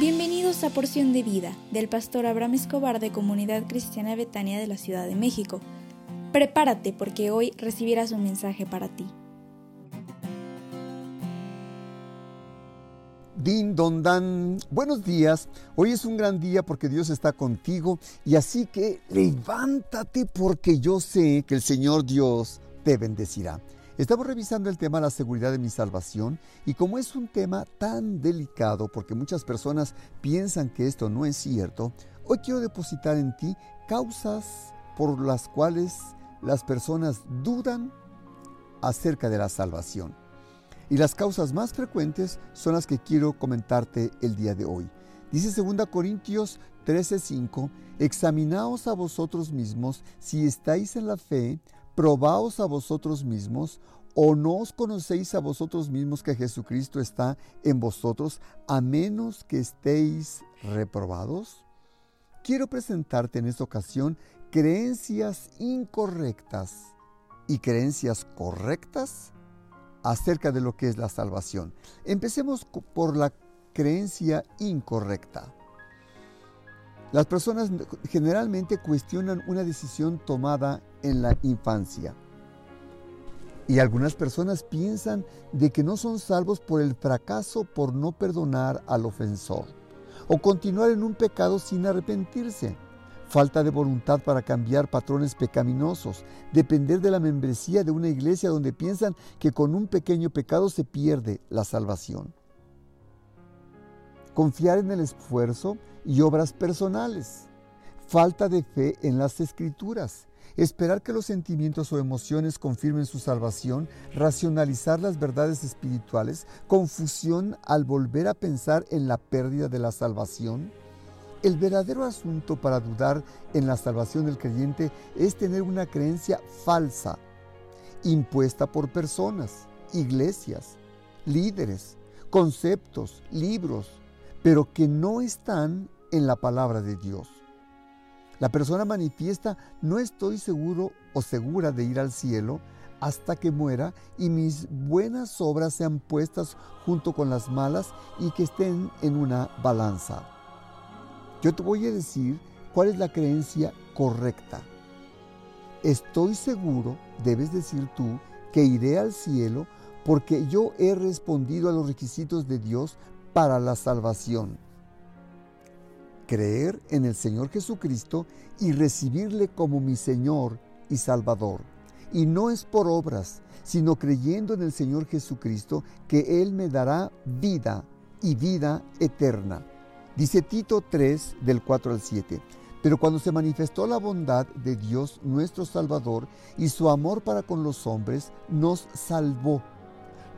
Bienvenidos a Porción de Vida del pastor Abraham Escobar de Comunidad Cristiana Betania de la Ciudad de México. Prepárate porque hoy recibirás un mensaje para ti. Din don dan. Buenos días. Hoy es un gran día porque Dios está contigo y así que levántate porque yo sé que el Señor Dios te bendecirá. Estamos revisando el tema la seguridad de mi salvación y como es un tema tan delicado porque muchas personas piensan que esto no es cierto, hoy quiero depositar en ti causas por las cuales las personas dudan acerca de la salvación. Y las causas más frecuentes son las que quiero comentarte el día de hoy. Dice 2 Corintios 13:5, examinaos a vosotros mismos si estáis en la fe, probaos a vosotros mismos, o no os conocéis a vosotros mismos que Jesucristo está en vosotros, a menos que estéis reprobados. Quiero presentarte en esta ocasión creencias incorrectas y creencias correctas acerca de lo que es la salvación. Empecemos por la creencia incorrecta. Las personas generalmente cuestionan una decisión tomada en la infancia. Y algunas personas piensan de que no son salvos por el fracaso por no perdonar al ofensor o continuar en un pecado sin arrepentirse. Falta de voluntad para cambiar patrones pecaminosos, depender de la membresía de una iglesia donde piensan que con un pequeño pecado se pierde la salvación. Confiar en el esfuerzo y obras personales. Falta de fe en las escrituras esperar que los sentimientos o emociones confirmen su salvación, racionalizar las verdades espirituales, confusión al volver a pensar en la pérdida de la salvación. El verdadero asunto para dudar en la salvación del creyente es tener una creencia falsa, impuesta por personas, iglesias, líderes, conceptos, libros, pero que no están en la palabra de Dios. La persona manifiesta, no estoy seguro o segura de ir al cielo hasta que muera y mis buenas obras sean puestas junto con las malas y que estén en una balanza. Yo te voy a decir cuál es la creencia correcta. Estoy seguro, debes decir tú, que iré al cielo porque yo he respondido a los requisitos de Dios para la salvación creer en el Señor Jesucristo y recibirle como mi Señor y Salvador. Y no es por obras, sino creyendo en el Señor Jesucristo que Él me dará vida y vida eterna. Dice Tito 3 del 4 al 7. Pero cuando se manifestó la bondad de Dios nuestro Salvador y su amor para con los hombres, nos salvó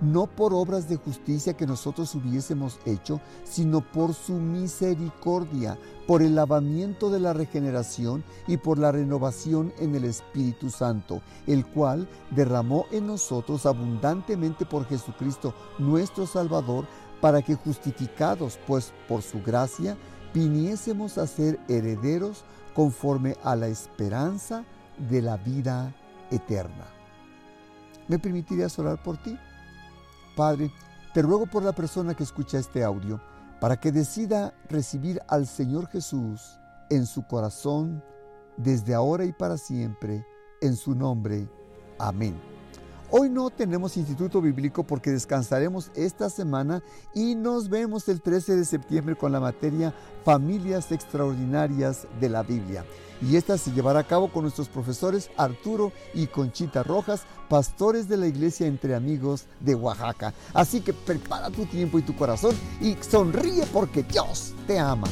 no por obras de justicia que nosotros hubiésemos hecho, sino por su misericordia, por el lavamiento de la regeneración y por la renovación en el Espíritu Santo, el cual derramó en nosotros abundantemente por Jesucristo nuestro Salvador, para que justificados pues por su gracia, viniésemos a ser herederos conforme a la esperanza de la vida eterna. ¿Me permitirías orar por ti? Padre, te ruego por la persona que escucha este audio, para que decida recibir al Señor Jesús en su corazón, desde ahora y para siempre, en su nombre. Amén. Hoy no tenemos instituto bíblico porque descansaremos esta semana y nos vemos el 13 de septiembre con la materia Familias Extraordinarias de la Biblia. Y esta se llevará a cabo con nuestros profesores Arturo y Conchita Rojas, pastores de la Iglesia Entre Amigos de Oaxaca. Así que prepara tu tiempo y tu corazón y sonríe porque Dios te ama.